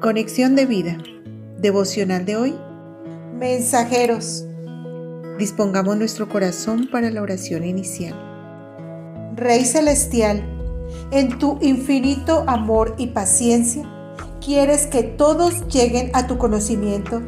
Conexión de vida. Devocional de hoy. Mensajeros. Dispongamos nuestro corazón para la oración inicial. Rey Celestial, en tu infinito amor y paciencia, quieres que todos lleguen a tu conocimiento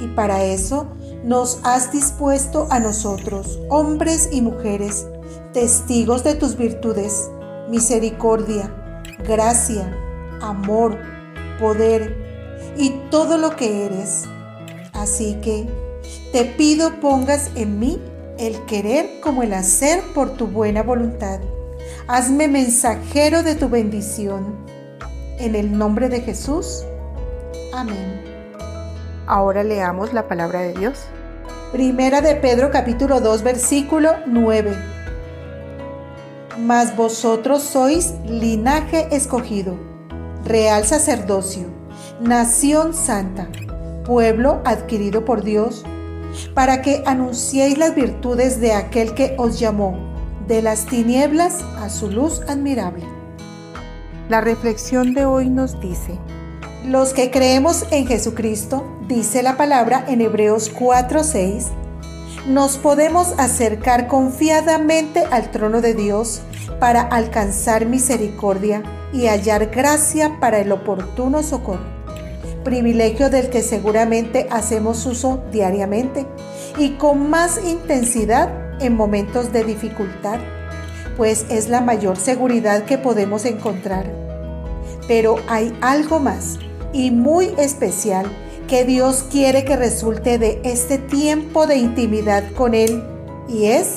y para eso nos has dispuesto a nosotros, hombres y mujeres, testigos de tus virtudes, misericordia, gracia, amor, poder y todo lo que eres. Así que te pido pongas en mí el querer como el hacer por tu buena voluntad. Hazme mensajero de tu bendición. En el nombre de Jesús. Amén. Ahora leamos la palabra de Dios. Primera de Pedro capítulo 2 versículo 9. Mas vosotros sois linaje escogido real sacerdocio, nación santa, pueblo adquirido por Dios, para que anunciéis las virtudes de aquel que os llamó de las tinieblas a su luz admirable. La reflexión de hoy nos dice, los que creemos en Jesucristo, dice la palabra en Hebreos 4:6, nos podemos acercar confiadamente al trono de Dios para alcanzar misericordia y hallar gracia para el oportuno socorro, privilegio del que seguramente hacemos uso diariamente y con más intensidad en momentos de dificultad, pues es la mayor seguridad que podemos encontrar. Pero hay algo más y muy especial que Dios quiere que resulte de este tiempo de intimidad con Él y es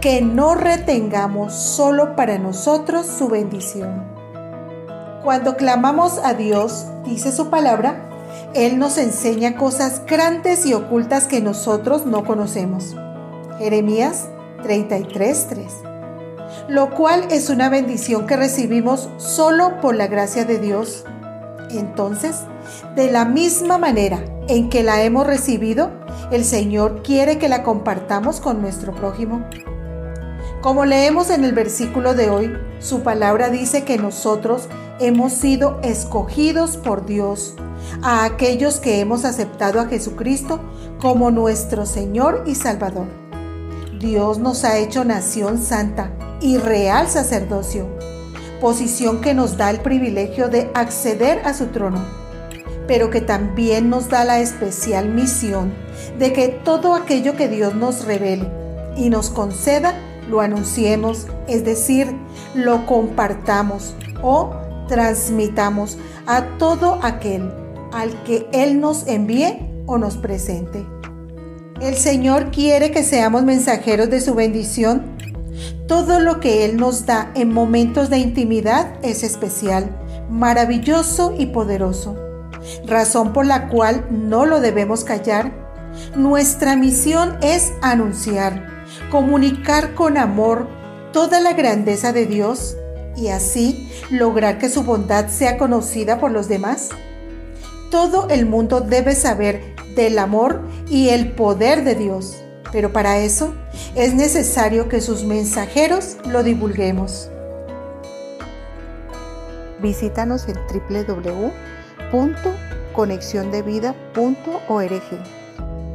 que no retengamos solo para nosotros su bendición. Cuando clamamos a Dios, dice su palabra, Él nos enseña cosas grandes y ocultas que nosotros no conocemos. Jeremías 33:3. Lo cual es una bendición que recibimos solo por la gracia de Dios. Entonces, de la misma manera en que la hemos recibido, el Señor quiere que la compartamos con nuestro prójimo. Como leemos en el versículo de hoy, su palabra dice que nosotros hemos sido escogidos por Dios, a aquellos que hemos aceptado a Jesucristo como nuestro Señor y Salvador. Dios nos ha hecho nación santa y real sacerdocio, posición que nos da el privilegio de acceder a su trono, pero que también nos da la especial misión de que todo aquello que Dios nos revele y nos conceda lo anunciemos, es decir, lo compartamos o transmitamos a todo aquel al que Él nos envíe o nos presente. El Señor quiere que seamos mensajeros de su bendición. Todo lo que Él nos da en momentos de intimidad es especial, maravilloso y poderoso, razón por la cual no lo debemos callar. Nuestra misión es anunciar comunicar con amor toda la grandeza de Dios y así lograr que su bondad sea conocida por los demás? Todo el mundo debe saber del amor y el poder de Dios, pero para eso es necesario que sus mensajeros lo divulguemos. Visítanos en www.conexiondevida.org